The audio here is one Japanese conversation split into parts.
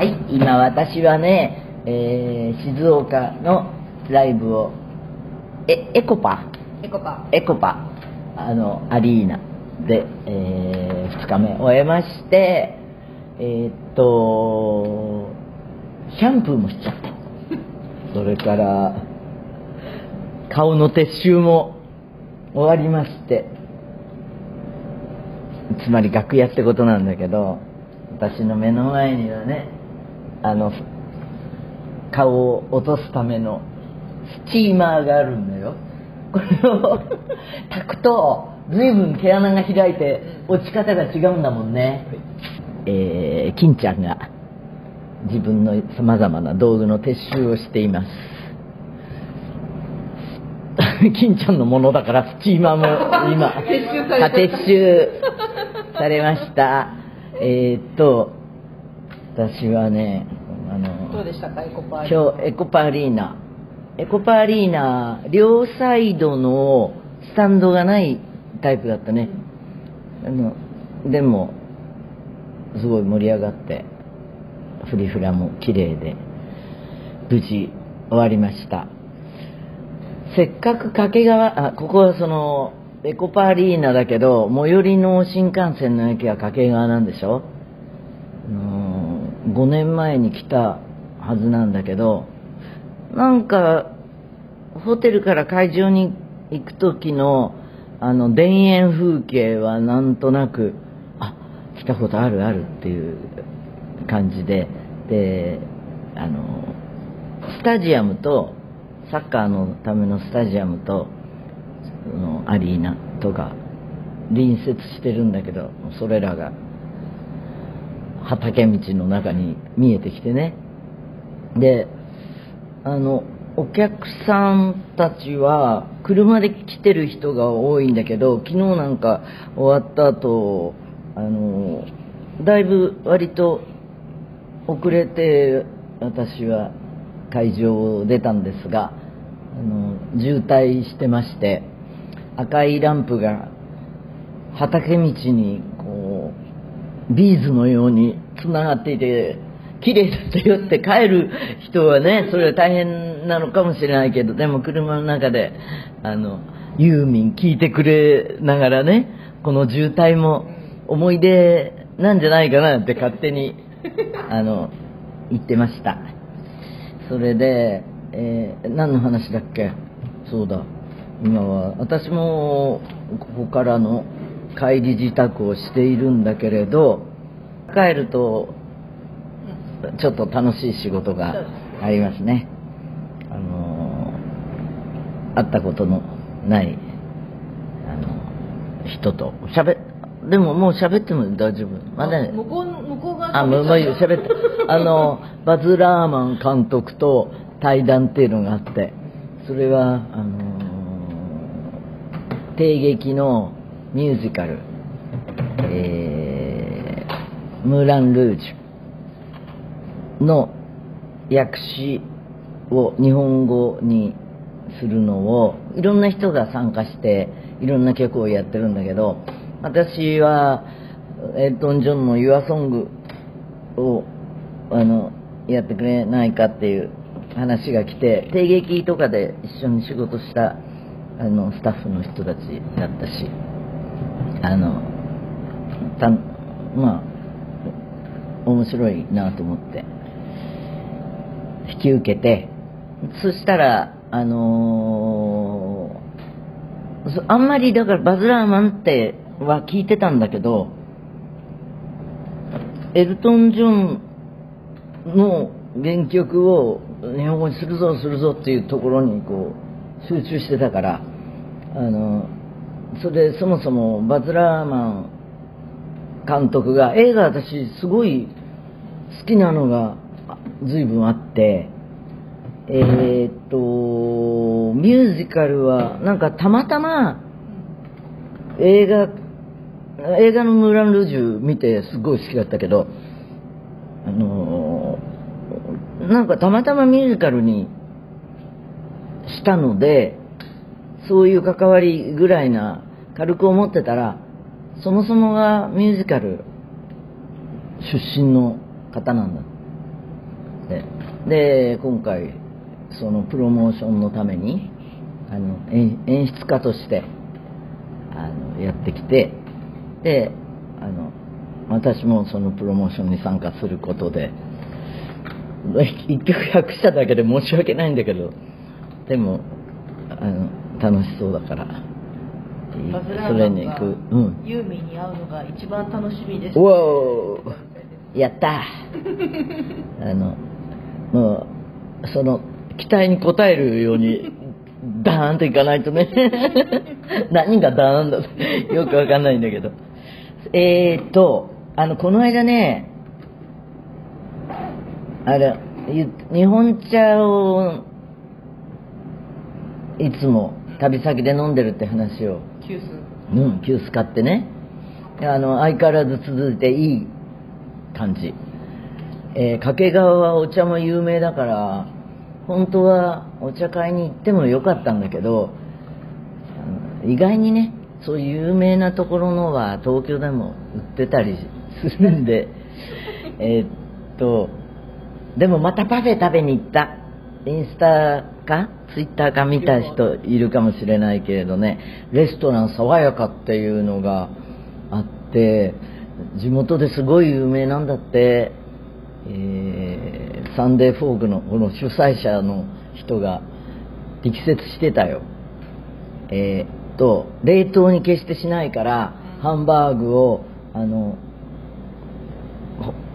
はい、今私はね、えー静岡のライブを、え、エコパ？エコパ。エコパ、あの、アリーナで、え2日目終えまして、えーっと、シャンプーもしちゃった。それから、顔の撤収も終わりまして、つまり楽屋ってことなんだけど、私の目の前にはね、あの、顔を落とすためのスチーマーがあるんだよ。これを 炊くと、随分毛穴が開いて、落ち方が違うんだもんね。えー、金ちゃんが自分の様々な道具の撤収をしています。金ちゃんのものだからスチーマーも今 撤収されましたえーっと私はねどうでしたかエコパー今日エコパアリーナ。エコパアリーナ両サイドのスタンドがないタイプだったね。あのでもすごい盛り上がってフリフラも綺麗で無事終わりました。せっかく掛川あここはそのエコパアリーナだけど最寄りの新幹線の駅は掛川なんでしょ？あの5年前に来たはずなんだけどなんかホテルから会場に行く時のあの田園風景はなんとなくあ来たことあるあるっていう感じでであのスタジアムとサッカーのためのスタジアムとそのアリーナとか隣接してるんだけどそれらが畑道の中に見えてきてね。であのお客さんたちは車で来てる人が多いんだけど昨日なんか終わった後あのだいぶ割と遅れて私は会場を出たんですがあの渋滞してまして赤いランプが畑道にこうビーズのようにつながっていて綺麗だったよって帰る人はねそれは大変なのかもしれないけどでも車の中であのユーミン聞いてくれながらねこの渋滞も思い出なんじゃないかなって勝手に あの言ってました。それで、えー何の話だっけ？そうだ。今は私もここからの帰り自宅をしているんだけれど帰るとちょっと楽しい仕事がありますね。あのー会ったことのないあの人と。喋でももう喋っても大丈夫。まだね向こう向こう側あ、喋って。あの、バズ・ラーマン監督と対談っていうのがあって、それは、あのー、帝劇のミュージカル、えー、ムーラン・ルージュの訳詞を日本語にするのを、いろんな人が参加して、いろんな曲をやってるんだけど、私は、エルトン・ジョンの Your Song をあのやってくれないかっていう話が来て帝劇とかで一緒に仕事したあのスタッフの人たちだったしあのたまあ面白いなと思って。引き受けてそしたらあのーあんまりだからバズ・ラーマンっては聞いてたんだけどエルトン・ジョンの原曲を日本語にするぞするぞっていうところにこう集中してたからあのそれでそもそもバズ・ラーマン監督が映画私すごい好きなのが随分あってえーっとミュージカルはなんかたまたま映画映画のムーラン・ルージュ見てすごい好きだったけどあのなんかたまたまミュージカルにしたのでそういう関わりぐらいな軽く思ってたらそもそもがミュージカル出身の方なんだで今回そのプロモーションのためにあの演演出家としてあのやってきてであの私もそのプロモーションに参加することで一曲100社だけで申し訳ないんだけどでもあの楽しそうだからそれに行く。うん。ユーミンに会うのが一番楽しみです。うお。ーやった。あのもうその期待に応えるようにダーンといかないとね。何がダーンだよくわかんないんだけど。えーっとあのこの間ねあれゆ日本茶をいつも旅先で飲んでるって話を。キュース。うん、急須買ってね。あの相変わらず続いていい感じ、えー掛川はお茶も有名だから本当はお茶会に行ってもよかったんだけど意外にねそういう有名なところのは東京でも売ってたりするんで えーっとでもまたパフェ食べに行った。インスタかツイッターか見た人いるかもしれないけれどね。レストラン爽やかっていうのがあって地元ですごい有名なんだって、えーサンデーフォークのこの主催者の人が力説してたよ。えーっと冷凍に決してしないからハンバーグをあの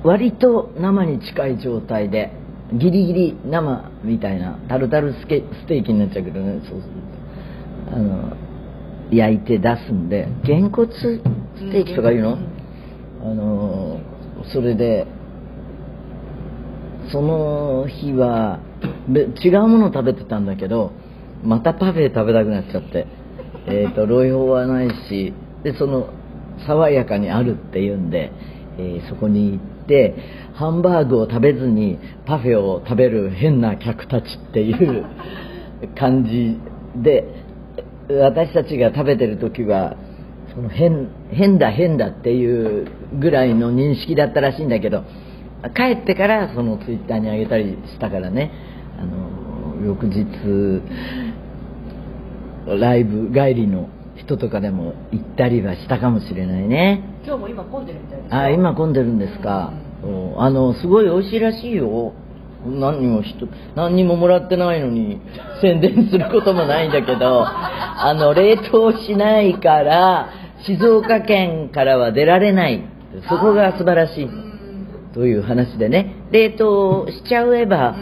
割と生に近い状態でギリギリ生みたいなタルタルスケステーキになっちゃうけどね。そうすると。あの焼いて出すんでげんこつステーキとかいうの、あのそれでその日は違うものを食べてたんだけどまたパフェ食べたくなっちゃって。えーとロイホはないしでその爽やかにあるっていうんで、えーそこに行ってハンバーグを食べずにパフェを食べる変な客たちっていう感じで私たちが食べてる時はその変変だ変だっていうぐらいの認識だったらしいんだけど帰ってからそのツイッターに上げたりしたからね。あの翌日ライブ帰りの人とかでも行ったりはしたかもしれないね。今日も今混んでるみたいですよ。あ今混んでるんですか、うん。あのすごい美味しいらしいよ。何にも人何にももらってないのに宣伝することもないんだけど あの冷凍しないから静岡県からは出られない。そこが素晴らしいという話でね冷凍しちゃえば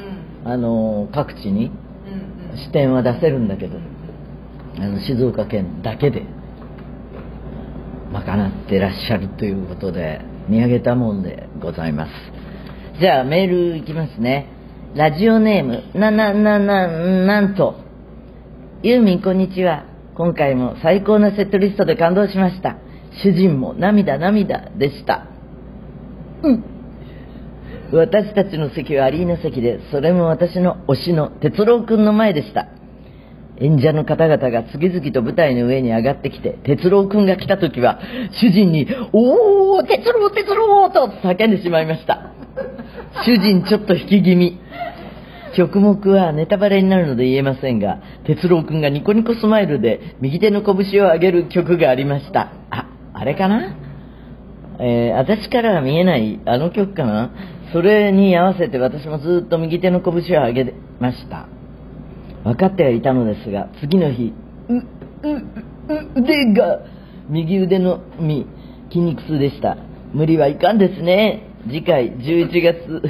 あの各地にうんうん。支店は出せるんだけどあの静岡県だけで賄ってらっしゃるということで見上げたもんでございます。じゃあメールいきますね。ラジオネームなななななんと。ユーミンこんにちは。今回も最高なセットリストで感動しました。主人も涙涙でした。うん私たちの席はアリーナ席でそれも私の推しの哲郎くんの前でした。演者の方々が次々と舞台の上に上がってきて哲郎くんが来た時は主人に「おお哲郎哲郎!」と叫んでしまいました。主人ちょっと引き気味。曲目はネタバレになるので言えませんが哲郎くんがニコニコスマイルで右手の拳を上げる曲がありました。ああれかな？えー私からは見えないあの曲かな？それに合わせて私もずっと右手の拳を上げました。分かってはいたのですが次の日ううう腕が右腕のみ筋肉痛でした。無理はいかんですね。次回11月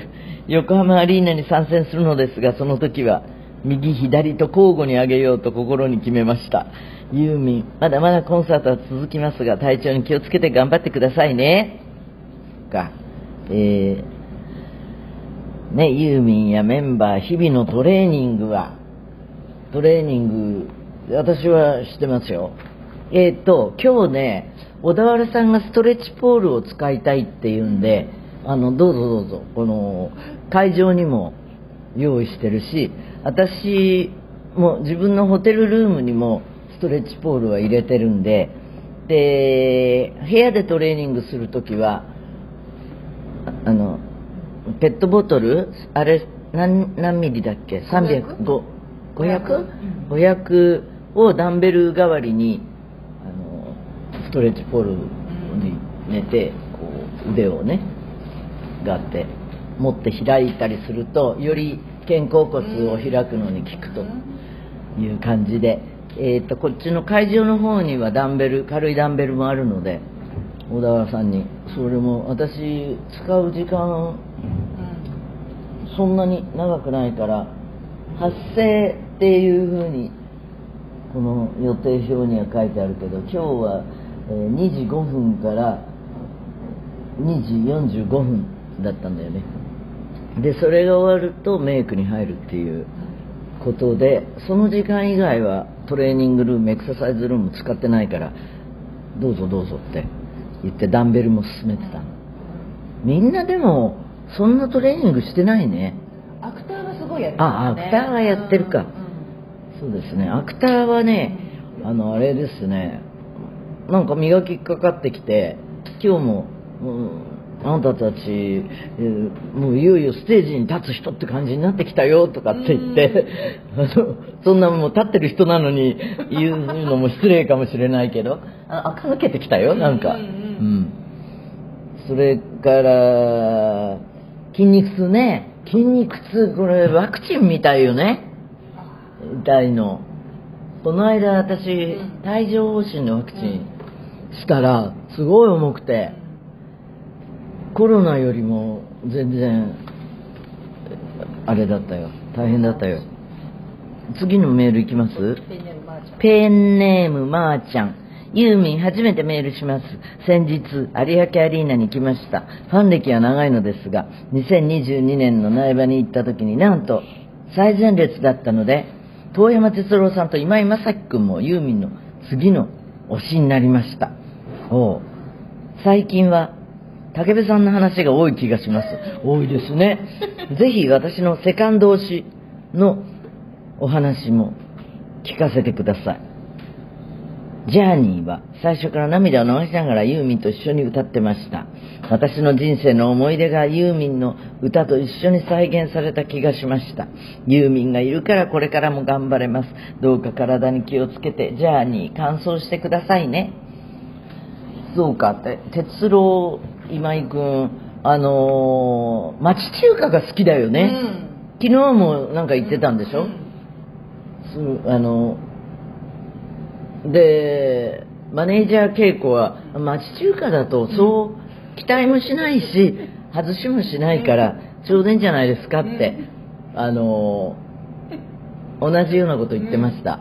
横浜アリーナに参戦するのですがその時は右左と交互に上げようと心に決めました。ユーミンまだまだコンサートは続きますが体調に気をつけて頑張ってくださいね。か。えーねユーミンやメンバー日々のトレーニングは。トレーニング私は知ってますよ。えーっと今日ね小田原さんがストレッチポールを使いたいっていうんであのどうぞどうぞこの会場にも用意してるし私も自分のホテルルームにもストレッチポールは入れてるんでで部屋でトレーニングするときはあのペットボトル？あれ何何ミリだっけ？300 5 500? 500をダンベル代わりにあのストレッチポールに寝てこう腕をねがあって持って開いたりするとより肩甲骨を開くのに効くという感じで、えー、とこっちの会場の方にはダンベル軽いダンベルもあるので小田原さんに。それも私使う時間そんなに長くないから発声っていうふうにこの予定表には書いてあるけど今日は2時5分から2時45分だったんだよね。でそれが終わるとメイクに入るっていうことでその時間以外はトレーニングルームエクササイズルーム使ってないからどうぞどうぞって言ってダンベルも進めてたみんなでもそんなトレーニングしてないね。アクターはすごいやってあアクターはやってるか。そうですね。アクターはねあのあれですね。なんか磨きかかってきて今日も、うんあなたたち、えーもういよいよステージに立つ人って感じになってきたよとかって言って、あの そんなもう立ってる人なのに言うのも失礼かもしれないけど、あ垢抜けてきたよ、なんか。うんうん。うん。それから、筋肉痛ね。筋肉痛、これワクチンみたいよね。痛いの。この間私、帯状疱疹のワクチンしたら、すごい重くて、コロナよりも全然、あれだったよ。大変だったよ。次のメールいきます？ペンネームまーちゃん。ユーミン初めてメールします。先日、有明アリーナに来ました。ファン歴は長いのですが、2022年の苗場に行った時になんと最前列だったので、遠山哲郎さんと今井正樹君もユーミンの次の推しになりました。おう最近は武部さんの話が多い気がします。多いですね。ぜひ私のセカンド推しのお話も聞かせてください。ジャーニーは最初から涙を流しながらユーミンと一緒に歌ってました。私の人生の思い出がユーミンの歌と一緒に再現された気がしました。ユーミンがいるからこれからも頑張れます。どうか体に気をつけて、ジャーニー完走してくださいね。そうかって、哲郎今井くん、あのー町中華が好きだよね。昨日もなんか言ってたんでしょ、そうあのでマネージャー稽古は町中華だとそう期待もしないし外しもしないからちょうどいいんじゃないですかって、あの同じようなこと言ってました。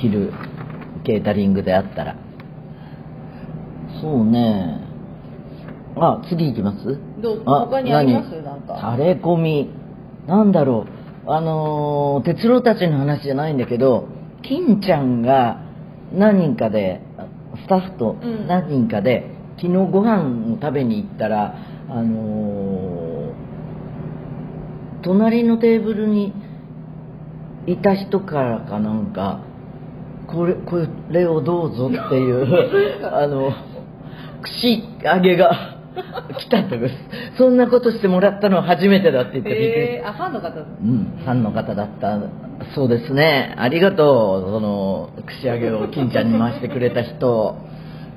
昼ケータリングであったら。そうね。あ次行きます？どう？あ他にあります？何？なんか。タレコミ。なんだろう。あのー哲郎たちの話じゃないんだけど金ちゃんが何人かであスタッフとうん。何人かで、昨日ご飯を食べに行ったらあのー隣のテーブルにいた人からかなんかこれこれをどうぞっていう あの串揚げが来たとかそんなことしてもらったのは初めてだって言ってびっくりえー、あファンの方うん、ファンの方だった。そうですね。ありがとう。その串揚げを金ちゃんに回してくれた人。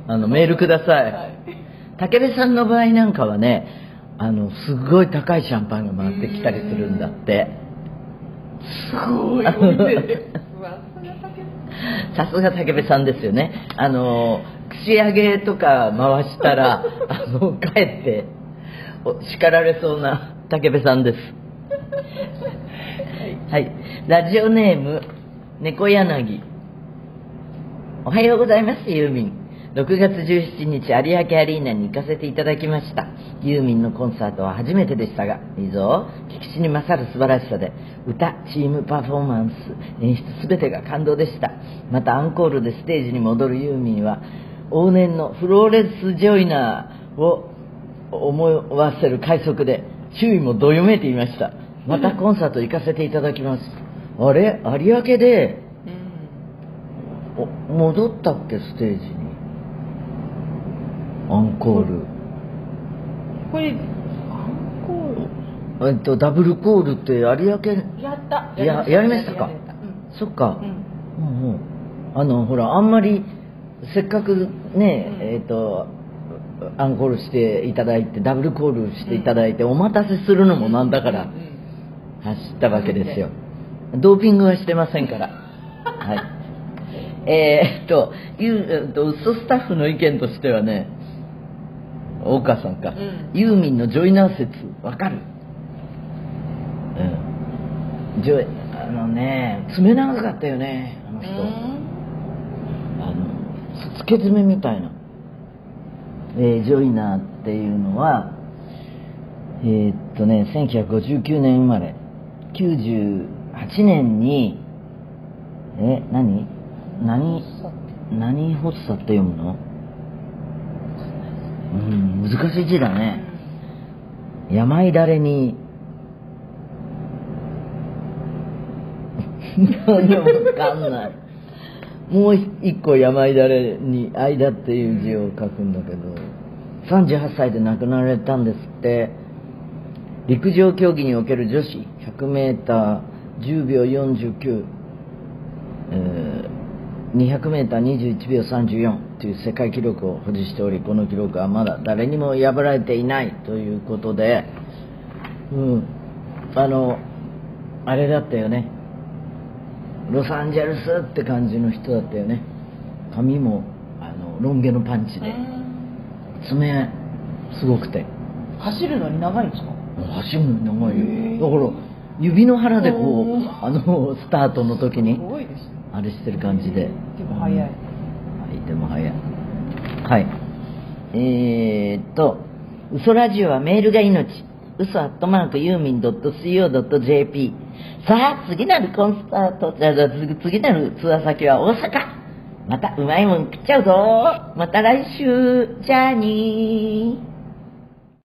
あのメールください、はい。武部さんの場合なんかはねあのすごい高いシャンパンが回ってきたりするんだって。すごい さすが武部さんですよね。あの串揚げとか回したら あのかえってお叱られそうな武部さんです。はい。ラジオネーム猫柳。おはようございますユーミン。6月17日有明アリーナに行かせていただきました。ユーミンのコンサートは初めてでしたがいいぞ。聞きしに勝る素晴らしさで歌チームパフォーマンス演出全てが感動でした。またアンコールでステージに戻るユーミンは往年のフローレス・ジョイナーを思わせる快速で周囲もどよめいていました。またコンサート行かせていただきます。あれ？有明で？うん。お戻ったっけ？ステージに。アンコール。これアンえっと、ダブルコールって有明、やった。ややりましたか。うん。そっか、うん。うんうん。あの、ほら、あんまり、せっかくね、うんえっと、アンコールしていただいて、ダブルコールしていただいて、お待たせするのもなんだから走ったわけですよ。ドーピングはしてませんから。はい。えーっと、と、ウソスタッフの意見としてはね、大川さんか、うんユーミンのジョイナー説、わかる？うん。ジョイ、あのね、爪長かったよね、あの人。つけ爪みたいな。えージョイナーっていうのは、えーっとね、1959年生まれ、98年に、え、何？何、何発作って読むの？うん、難しい字だね。病だれに、わかんない。もう一個病だれに間っていう字を書くんだけど、38歳で亡くなられたんですって。陸上競技における女子100メーター10秒49、え200メーター21秒34という世界記録を保持しており、この記録はまだ誰にも破られていないということで、うん、あの、あれだったよね。ロサンゼルスって感じの人だったよね。髪も、あの、ロン毛のパンチで、爪、すごくて。走るのに長いんですか？走るの長いよ。だから、指の腹でこう、あの、スタートの時すに、あれしてる感じで。でも早いはい、でも早い。はい。えーっと、嘘ラジオはメールが命。嘘アットマークユーミン .co.jp。さあ、次なるコンサート、じゃあじゃあ次次なるツアー先は大阪。またうまいもん食っちゃうぞ。また来週。じゃあにー。